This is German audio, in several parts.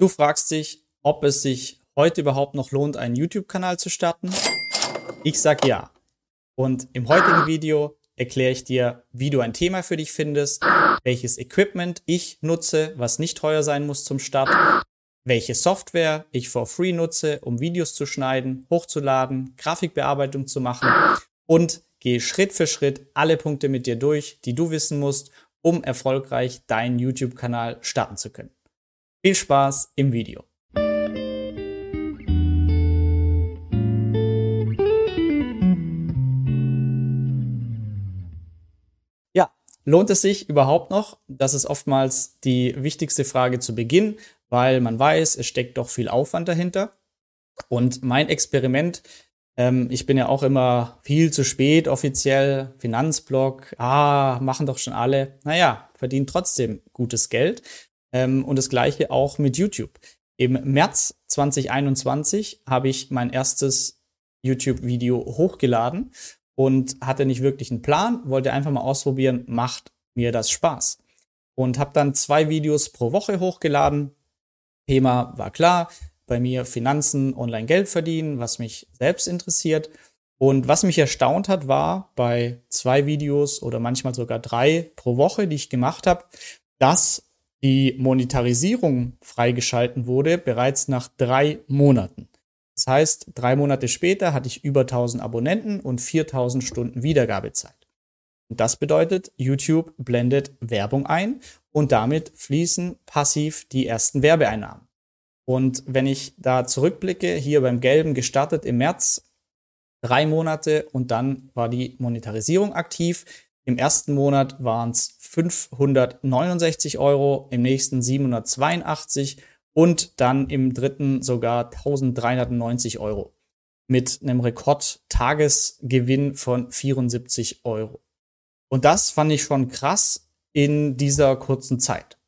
Du fragst dich, ob es sich heute überhaupt noch lohnt, einen YouTube-Kanal zu starten? Ich sag ja. Und im heutigen Video erkläre ich dir, wie du ein Thema für dich findest, welches Equipment ich nutze, was nicht teuer sein muss zum Start, welche Software ich for free nutze, um Videos zu schneiden, hochzuladen, Grafikbearbeitung zu machen und gehe Schritt für Schritt alle Punkte mit dir durch, die du wissen musst, um erfolgreich deinen YouTube-Kanal starten zu können. Viel Spaß im Video. Ja, lohnt es sich überhaupt noch? Das ist oftmals die wichtigste Frage zu Beginn, weil man weiß, es steckt doch viel Aufwand dahinter. Und mein Experiment, ähm, ich bin ja auch immer viel zu spät offiziell, Finanzblog, ah, machen doch schon alle. Naja, verdienen trotzdem gutes Geld. Ähm, und das gleiche auch mit YouTube. Im März 2021 habe ich mein erstes YouTube-Video hochgeladen und hatte nicht wirklich einen Plan, wollte einfach mal ausprobieren, macht mir das Spaß. Und habe dann zwei Videos pro Woche hochgeladen, Thema war klar, bei mir Finanzen, Online-Geld verdienen, was mich selbst interessiert. Und was mich erstaunt hat, war bei zwei Videos oder manchmal sogar drei pro Woche, die ich gemacht habe, dass die Monetarisierung freigeschalten wurde bereits nach drei Monaten. Das heißt, drei Monate später hatte ich über 1000 Abonnenten und 4000 Stunden Wiedergabezeit. Und das bedeutet, YouTube blendet Werbung ein und damit fließen passiv die ersten Werbeeinnahmen. Und wenn ich da zurückblicke, hier beim Gelben gestartet im März, drei Monate und dann war die Monetarisierung aktiv. Im ersten Monat waren es 569 Euro, im nächsten 782 und dann im dritten sogar 1390 Euro mit einem Rekordtagesgewinn von 74 Euro. Und das fand ich schon krass in dieser kurzen Zeit.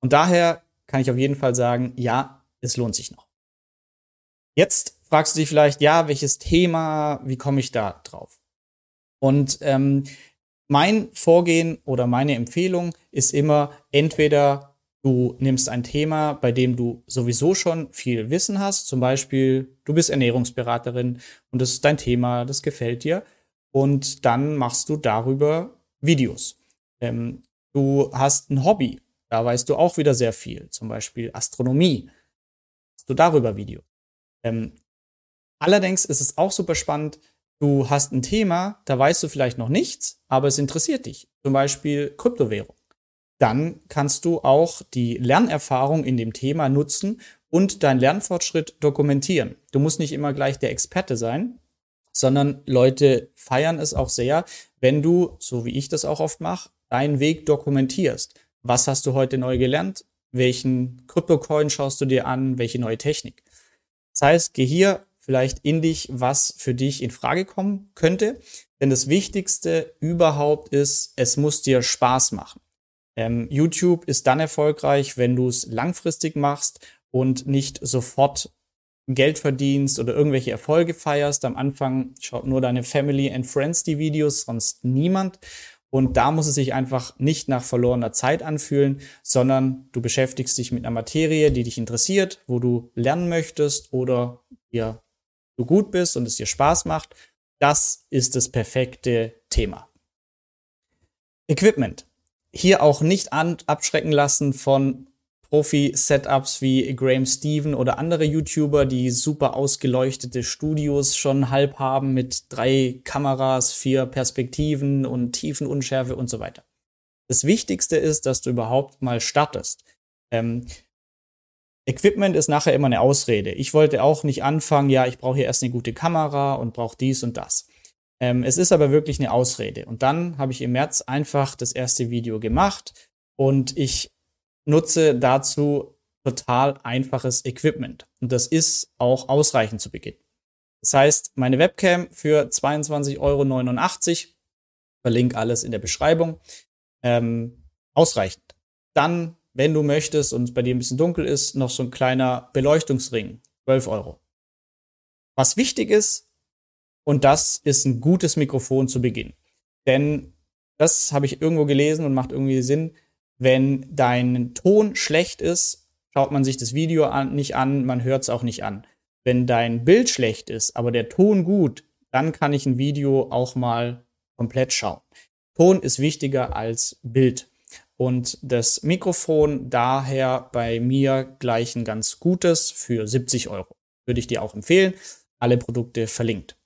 Und daher kann ich auf jeden Fall sagen, ja, es lohnt sich noch. Jetzt fragst du dich vielleicht, ja, welches Thema, wie komme ich da drauf? Und ähm, mein Vorgehen oder meine Empfehlung ist immer, entweder du nimmst ein Thema, bei dem du sowieso schon viel Wissen hast, zum Beispiel du bist Ernährungsberaterin und das ist dein Thema, das gefällt dir, und dann machst du darüber Videos. Ähm, Du hast ein Hobby, da weißt du auch wieder sehr viel, zum Beispiel Astronomie. Hast du darüber Video. Ähm, allerdings ist es auch super spannend, du hast ein Thema, da weißt du vielleicht noch nichts, aber es interessiert dich, zum Beispiel Kryptowährung. Dann kannst du auch die Lernerfahrung in dem Thema nutzen und deinen Lernfortschritt dokumentieren. Du musst nicht immer gleich der Experte sein, sondern Leute feiern es auch sehr, wenn du, so wie ich das auch oft mache, deinen Weg dokumentierst. Was hast du heute neu gelernt? Welchen Kryptocoin schaust du dir an? Welche neue Technik? Das heißt, geh hier vielleicht in dich, was für dich in Frage kommen könnte. Denn das Wichtigste überhaupt ist, es muss dir Spaß machen. Ähm, YouTube ist dann erfolgreich, wenn du es langfristig machst und nicht sofort Geld verdienst oder irgendwelche Erfolge feierst. Am Anfang schaut nur deine Family and Friends die Videos, sonst niemand. Und da muss es sich einfach nicht nach verlorener Zeit anfühlen, sondern du beschäftigst dich mit einer Materie, die dich interessiert, wo du lernen möchtest oder dir du gut bist und es dir Spaß macht. Das ist das perfekte Thema. Equipment. Hier auch nicht an, abschrecken lassen von Profi-Setups wie Graham Steven oder andere YouTuber, die super ausgeleuchtete Studios schon halb haben mit drei Kameras, vier Perspektiven und Tiefenunschärfe und so weiter. Das Wichtigste ist, dass du überhaupt mal startest. Ähm, Equipment ist nachher immer eine Ausrede. Ich wollte auch nicht anfangen, ja, ich brauche hier erst eine gute Kamera und brauche dies und das. Ähm, es ist aber wirklich eine Ausrede. Und dann habe ich im März einfach das erste Video gemacht und ich nutze dazu total einfaches Equipment. Und das ist auch ausreichend zu Beginn. Das heißt, meine Webcam für 22,89 Euro, verlinke alles in der Beschreibung, ähm, ausreichend. Dann, wenn du möchtest und es bei dir ein bisschen dunkel ist, noch so ein kleiner Beleuchtungsring, 12 Euro. Was wichtig ist, und das ist ein gutes Mikrofon zu Beginn. Denn das habe ich irgendwo gelesen und macht irgendwie Sinn wenn dein Ton schlecht ist, schaut man sich das Video an, nicht an, man hört es auch nicht an. Wenn dein Bild schlecht ist, aber der Ton gut, dann kann ich ein Video auch mal komplett schauen. Ton ist wichtiger als Bild. Und das Mikrofon daher bei mir gleich ein ganz gutes für 70 Euro. Würde ich dir auch empfehlen. Alle Produkte verlinkt.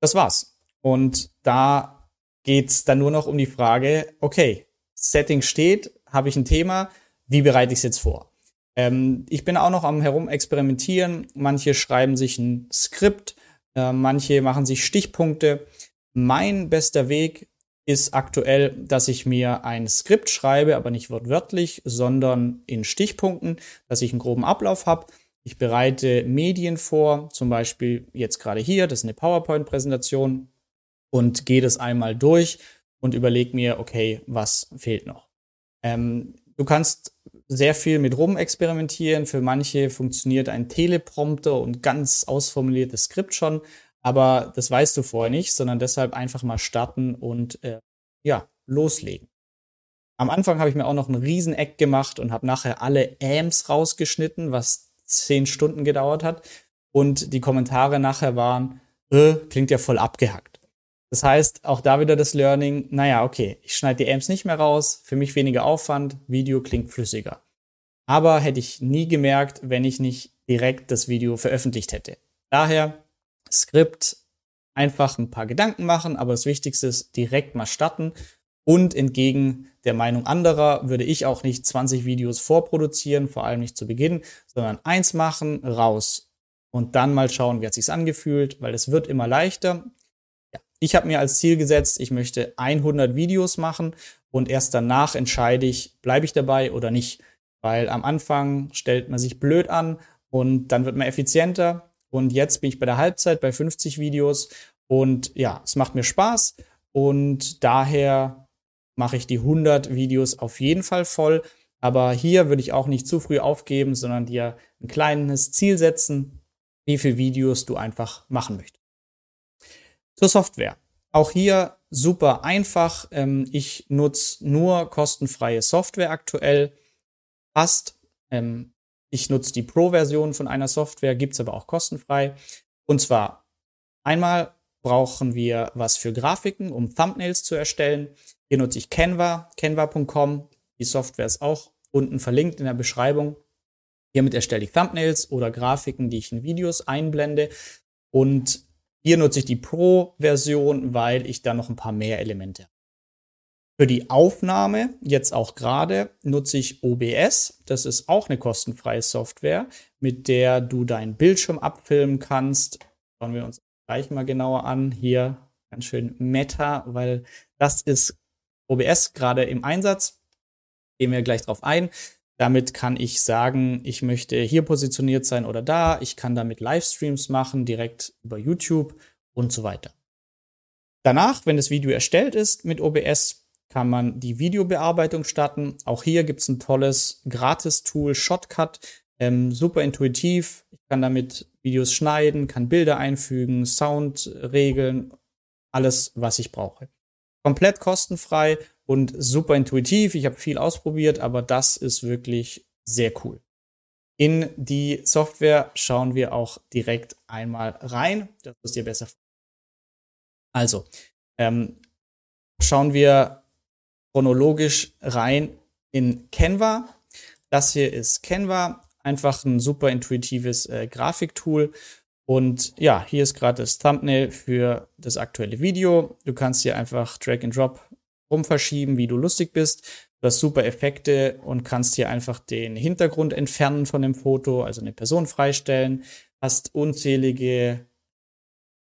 Das war's. Und da geht's dann nur noch um die Frage, okay, Setting steht, habe ich ein Thema, wie bereite ich es jetzt vor? Ähm, ich bin auch noch am Herumexperimentieren. Manche schreiben sich ein Skript, äh, manche machen sich Stichpunkte. Mein bester Weg ist aktuell, dass ich mir ein Skript schreibe, aber nicht wortwörtlich, sondern in Stichpunkten, dass ich einen groben Ablauf habe. Ich bereite Medien vor, zum Beispiel jetzt gerade hier, das ist eine PowerPoint-Präsentation und gehe das einmal durch und überlege mir, okay, was fehlt noch. Ähm, du kannst sehr viel mit rum experimentieren. Für manche funktioniert ein Teleprompter und ganz ausformuliertes Skript schon. Aber das weißt du vorher nicht, sondern deshalb einfach mal starten und äh, ja, loslegen. Am Anfang habe ich mir auch noch einen Rieseneck gemacht und habe nachher alle Ams rausgeschnitten, was zehn Stunden gedauert hat. Und die Kommentare nachher waren, äh, klingt ja voll abgehackt. Das heißt, auch da wieder das Learning, naja, okay, ich schneide die Amps nicht mehr raus, für mich weniger Aufwand, Video klingt flüssiger. Aber hätte ich nie gemerkt, wenn ich nicht direkt das Video veröffentlicht hätte. Daher Skript einfach ein paar Gedanken machen, aber das Wichtigste ist direkt mal starten. Und entgegen der Meinung anderer würde ich auch nicht 20 Videos vorproduzieren, vor allem nicht zu Beginn, sondern eins machen, raus. Und dann mal schauen, wie hat sich's angefühlt, weil es wird immer leichter. Ja, ich habe mir als Ziel gesetzt, ich möchte 100 Videos machen und erst danach entscheide ich, bleibe ich dabei oder nicht. Weil am Anfang stellt man sich blöd an und dann wird man effizienter und jetzt bin ich bei der Halbzeit bei 50 Videos. Und ja, es macht mir Spaß. Und daher mache ich die 100 Videos auf jeden Fall voll. Aber hier würde ich auch nicht zu früh aufgeben, sondern dir ein kleines Ziel setzen, wie viele Videos du einfach machen möchtest. Zur Software. Auch hier super einfach. Ähm, ich nutze nur kostenfreie Software aktuell. Fast. Ich nutze die Pro-Version von einer Software, gibt's aber auch kostenfrei. Und zwar einmal brauchen wir was für Grafiken, um Thumbnails zu erstellen. Hier nutze ich Canva, canva.com. Die Software ist auch unten verlinkt in der Beschreibung. Hiermit erstelle ich Thumbnails oder Grafiken, die ich in Videos einblende. Und hier nutze ich die Pro-Version, weil ich da noch ein paar mehr Elemente habe. Für die Aufnahme, jetzt auch gerade, nutze ich OBS. Das ist auch eine kostenfreie Software, mit der du deinen Bildschirm abfilmen kannst. Schauen wir uns gleich mal genauer an. Hier ganz schön Meta, weil das ist OBS gerade im Einsatz. Gehen wir gleich drauf ein. Damit kann ich sagen, ich möchte hier positioniert sein oder da. Ich kann damit Livestreams machen, direkt über YouTube und so weiter. Danach, wenn das Video erstellt ist mit OBS, kann man die Videobearbeitung starten. Auch hier gibt es ein tolles Gratis-Tool, Shotcut. Ähm, super intuitiv. Ich kann damit Videos schneiden, kann Bilder einfügen, Sound regeln, alles, was ich brauche. Komplett kostenfrei und super intuitiv. Ich habe viel ausprobiert, aber das ist wirklich sehr cool. In die Software schauen wir auch direkt einmal rein. Das ist dir besser. Also, ähm, schauen wir chronologisch rein in Canva. Das hier ist Canva, einfach ein super intuitives äh, Grafiktool. Und ja, hier ist gerade das Thumbnail für das aktuelle Video. Du kannst hier einfach Drag and Drop rumverschieben, wie du lustig bist. Du hast super Effekte und kannst hier einfach den Hintergrund entfernen von dem Foto, also eine Person freistellen. Hast unzählige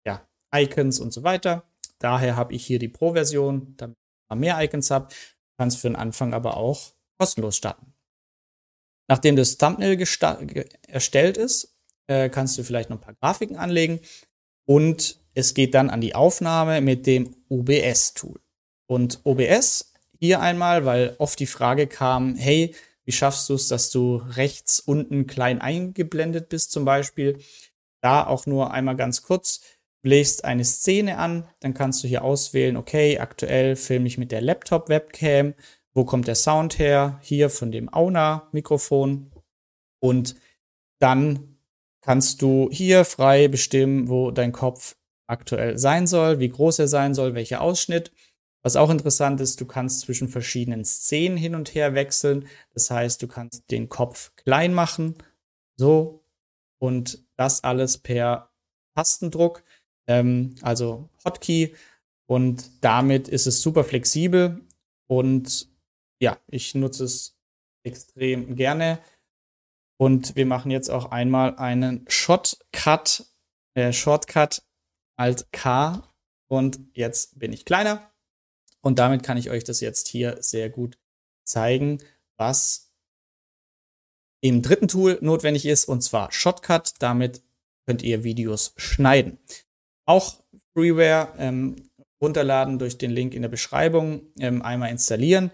ja, Icons und so weiter. Daher habe ich hier die Pro-Version, damit mehr Icons habe, kannst für den Anfang aber auch kostenlos starten. Nachdem das Thumbnail erstellt ist, äh, kannst du vielleicht noch ein paar Grafiken anlegen und es geht dann an die Aufnahme mit dem OBS-Tool. Und OBS hier einmal, weil oft die Frage kam, hey, wie schaffst du es, dass du rechts unten klein eingeblendet bist zum Beispiel? Da auch nur einmal ganz kurz legst eine Szene an, dann kannst du hier auswählen, okay, aktuell filme ich mit der Laptop-Webcam, wo kommt der Sound her? Hier von dem Auna-Mikrofon. Und dann kannst du hier frei bestimmen, wo dein Kopf aktuell sein soll, wie groß er sein soll, welcher Ausschnitt. Was auch interessant ist, du kannst zwischen verschiedenen Szenen hin und her wechseln. Das heißt, du kannst den Kopf klein machen, so, und das alles per Tastendruck, ähm, also Hotkey. Und damit ist es super flexibel und ja, ich nutze es extrem gerne. Und wir machen jetzt auch einmal einen Shotcut, äh, Shortcut Alt K und jetzt bin ich kleiner. Und damit kann ich euch das jetzt hier sehr gut zeigen, was im dritten Tool notwendig ist, und zwar Shotcut. Damit könnt ihr Videos schneiden. Auch Freeware ähm, runterladen durch den Link in der Beschreibung, ähm, einmal installieren.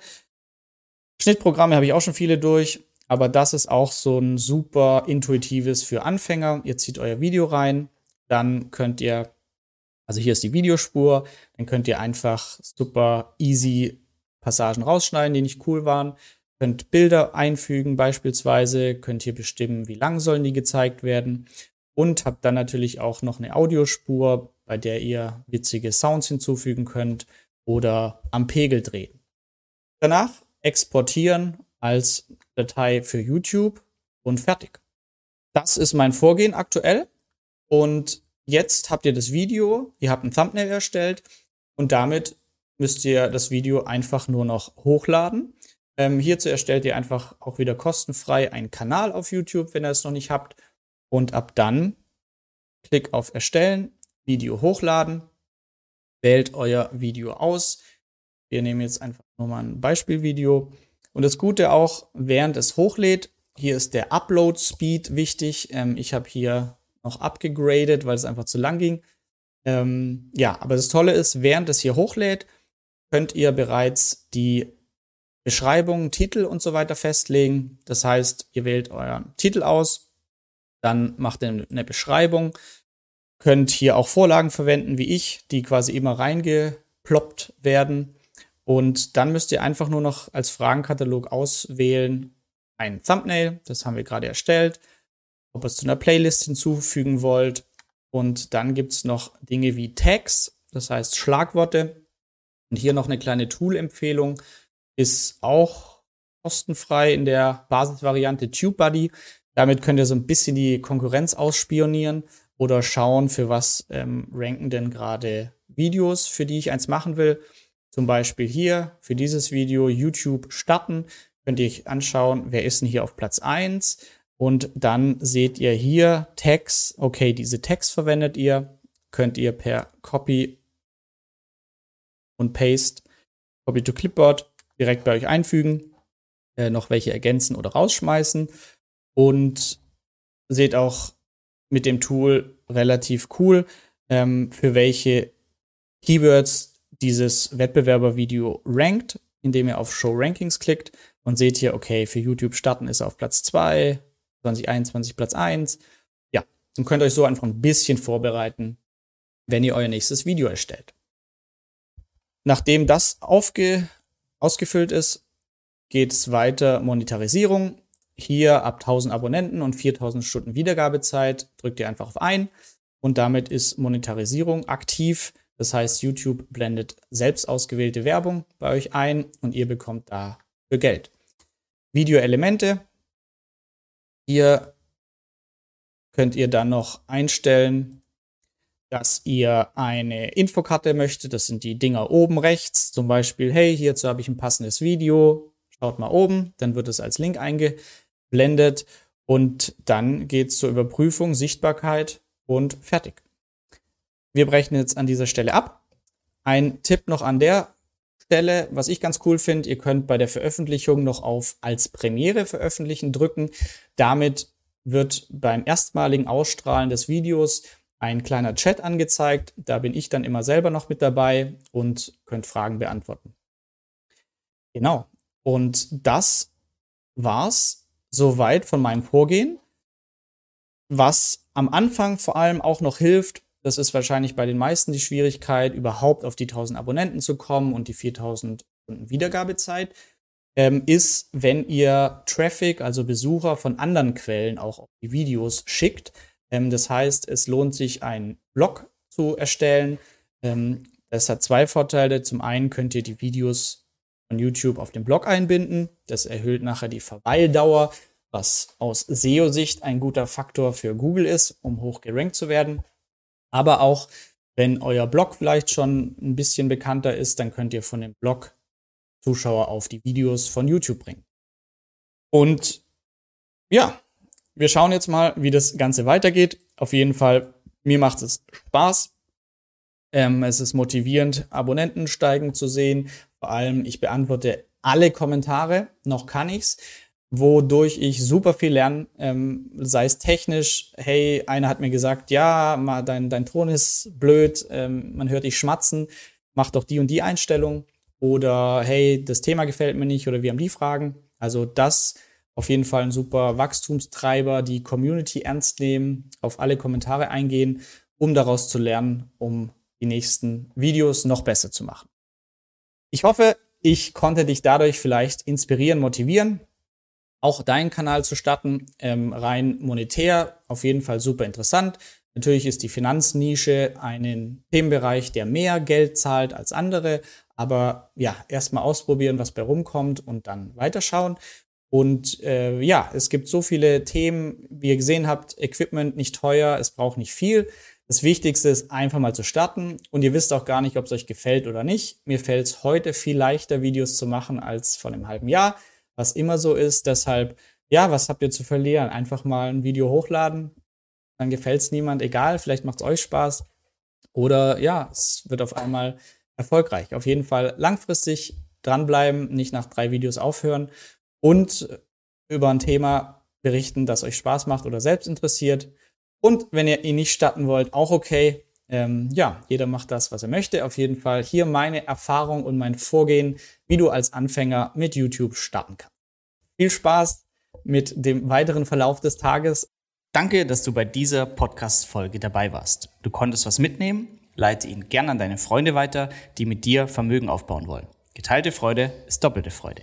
Schnittprogramme habe ich auch schon viele durch, aber das ist auch so ein super intuitives für Anfänger. Ihr zieht euer Video rein, dann könnt ihr also hier ist die Videospur, dann könnt ihr einfach super easy Passagen rausschneiden, die nicht cool waren. Könnt Bilder einfügen beispielsweise, könnt hier bestimmen, wie lang sollen die gezeigt werden. Und habt dann natürlich auch noch eine Audiospur, bei der ihr witzige Sounds hinzufügen könnt oder am Pegel drehen. Danach exportieren als Datei für YouTube und fertig. Das ist mein Vorgehen aktuell. Und Jetzt habt ihr das Video, ihr habt ein Thumbnail erstellt und damit müsst ihr das Video einfach nur noch hochladen. Ähm, hierzu erstellt ihr einfach auch wieder kostenfrei einen Kanal auf YouTube, wenn ihr es noch nicht habt. Und ab dann Klick auf Erstellen, Video hochladen, wählt euer Video aus. Wir nehmen jetzt einfach nur mal ein Beispielvideo. Und das Gute auch, während es hochlädt, hier ist der Upload Speed wichtig. Ähm, ich habe hier noch abgegradet, weil es einfach zu lang ging. Ähm, ja, aber das Tolle ist, während es hier hochlädt, könnt ihr bereits die Beschreibung, Titel und so weiter festlegen. Das heißt, ihr wählt euren Titel aus, dann macht ihr eine Beschreibung, könnt hier auch Vorlagen verwenden, wie ich, die quasi immer reingeploppt werden. Und dann müsst ihr einfach nur noch als Fragenkatalog auswählen ein Thumbnail, das haben wir gerade erstellt ob ihr es zu einer Playlist hinzufügen wollt. Und dann gibt es noch Dinge wie Tags, das heißt Schlagworte. Und hier noch eine kleine Tool-Empfehlung, ist auch kostenfrei in der Basisvariante TubeBuddy. Damit könnt ihr so ein bisschen die Konkurrenz ausspionieren oder schauen, für was ähm, ranken denn gerade Videos, für die ich eins machen will. Zum Beispiel hier für dieses Video YouTube starten. Könnt ihr euch anschauen, wer ist denn hier auf Platz 1 und dann seht ihr hier Tags. Okay, diese Tags verwendet ihr. Könnt ihr per Copy und Paste, Copy to Clipboard direkt bei euch einfügen. Äh, noch welche ergänzen oder rausschmeißen. Und seht auch mit dem Tool relativ cool, ähm, für welche Keywords dieses Wettbewerbervideo rankt, indem ihr auf Show Rankings klickt und seht hier, okay, für YouTube starten ist er auf Platz 2, 2021 Platz 1. Ja, und könnt euch so einfach ein bisschen vorbereiten, wenn ihr euer nächstes Video erstellt. Nachdem das aufge ausgefüllt ist, geht es weiter Monetarisierung. Hier ab 1000 Abonnenten und 4000 Stunden Wiedergabezeit drückt ihr einfach auf ein und damit ist Monetarisierung aktiv. Das heißt, YouTube blendet selbst ausgewählte Werbung bei euch ein und ihr bekommt dafür Geld. Videoelemente hier könnt ihr dann noch einstellen, dass ihr eine Infokarte möchtet. Das sind die Dinger oben rechts. Zum Beispiel, hey, hierzu habe ich ein passendes Video. Schaut mal oben, dann wird es als Link eingeblendet und dann geht es zur Überprüfung, Sichtbarkeit und fertig. Wir brechen jetzt an dieser Stelle ab. Ein Tipp noch an der Stelle, was ich ganz cool finde, ihr könnt bei der Veröffentlichung noch auf als Premiere veröffentlichen drücken. Damit wird beim erstmaligen Ausstrahlen des Videos ein kleiner Chat angezeigt. Da bin ich dann immer selber noch mit dabei und könnt Fragen beantworten. Genau. Und das war's soweit von meinem Vorgehen. Was am Anfang vor allem auch noch hilft, das ist wahrscheinlich bei den meisten die Schwierigkeit, überhaupt auf die 1000 Abonnenten zu kommen und die 4000 Stunden Wiedergabezeit. ähm, ist, wenn ihr Traffic, also Besucher von anderen Quellen auch auf die Videos schickt. Ähm, das heißt, es lohnt sich, einen Blog zu erstellen. Ähm, das hat zwei Vorteile. Zum einen könnt ihr die Videos von YouTube auf den Blog einbinden. Das erhöht nachher die Verweildauer, was aus SEO-Sicht ein guter Faktor für Google ist, um hoch gerankt zu werden. Aber auch wenn euer Blog vielleicht schon ein bisschen bekannter ist, dann könnt ihr von dem Blog Zuschauer auf die Videos von YouTube bringen. Und ja, wir schauen jetzt mal, wie das Ganze weitergeht. Auf jeden Fall, mir macht es Spaß. Ähm, es ist motivierend, Abonnenten steigen zu sehen. Vor allem, ich beantworte alle Kommentare, noch kann ich's, wodurch ich super viel lerne, ähm, sei es technisch, hey, einer hat mir gesagt, ja, mal dein, dein Ton ist blöd, ähm, man hört dich schmatzen, mach doch die und die Einstellung. Oder hey, das Thema gefällt mir nicht oder wir haben die Fragen. Also das auf jeden Fall ein super Wachstumstreiber, die Community ernst nehmen, auf alle Kommentare eingehen, um daraus zu lernen, um die nächsten Videos noch besser zu machen. Ich hoffe, ich konnte dich dadurch vielleicht inspirieren, motivieren, auch deinen Kanal zu starten, ähm, rein monetär, auf jeden Fall super interessant. Natürlich ist die Finanznische einen Themenbereich, der mehr Geld zahlt als andere, aber ja, erstmal ausprobieren, was bei rumkommt und dann weiterschauen. Und äh, ja, es gibt so viele Themen, wie ihr gesehen habt, Equipment nicht teuer, es braucht nicht viel. Das Wichtigste ist einfach mal zu starten und ihr wisst auch gar nicht, ob es euch gefällt oder nicht. Mir fällt es heute viel leichter, Videos zu machen als vor einem halben Jahr, was immer so ist. Deshalb, ja, was habt ihr zu verlieren? Einfach mal ein Video hochladen, dann gefällt es niemand, egal, vielleicht macht es euch Spaß. Oder ja, es wird auf einmal erfolgreich. Auf jeden Fall langfristig dranbleiben, nicht nach drei Videos aufhören und über ein Thema berichten, das euch Spaß macht oder selbst interessiert. Und wenn ihr ihn nicht starten wollt, auch okay. Ähm, ja, jeder macht das, was er möchte. Auf jeden Fall hier meine Erfahrung und mein Vorgehen, wie du als Anfänger mit YouTube starten kannst. Viel Spaß mit dem weiteren Verlauf des Tages. Danke, dass du bei dieser Podcast-Folge dabei warst. Du konntest was mitnehmen, leite ihn gern an deine Freunde weiter, die mit dir Vermögen aufbauen wollen. Geteilte Freude ist doppelte Freude.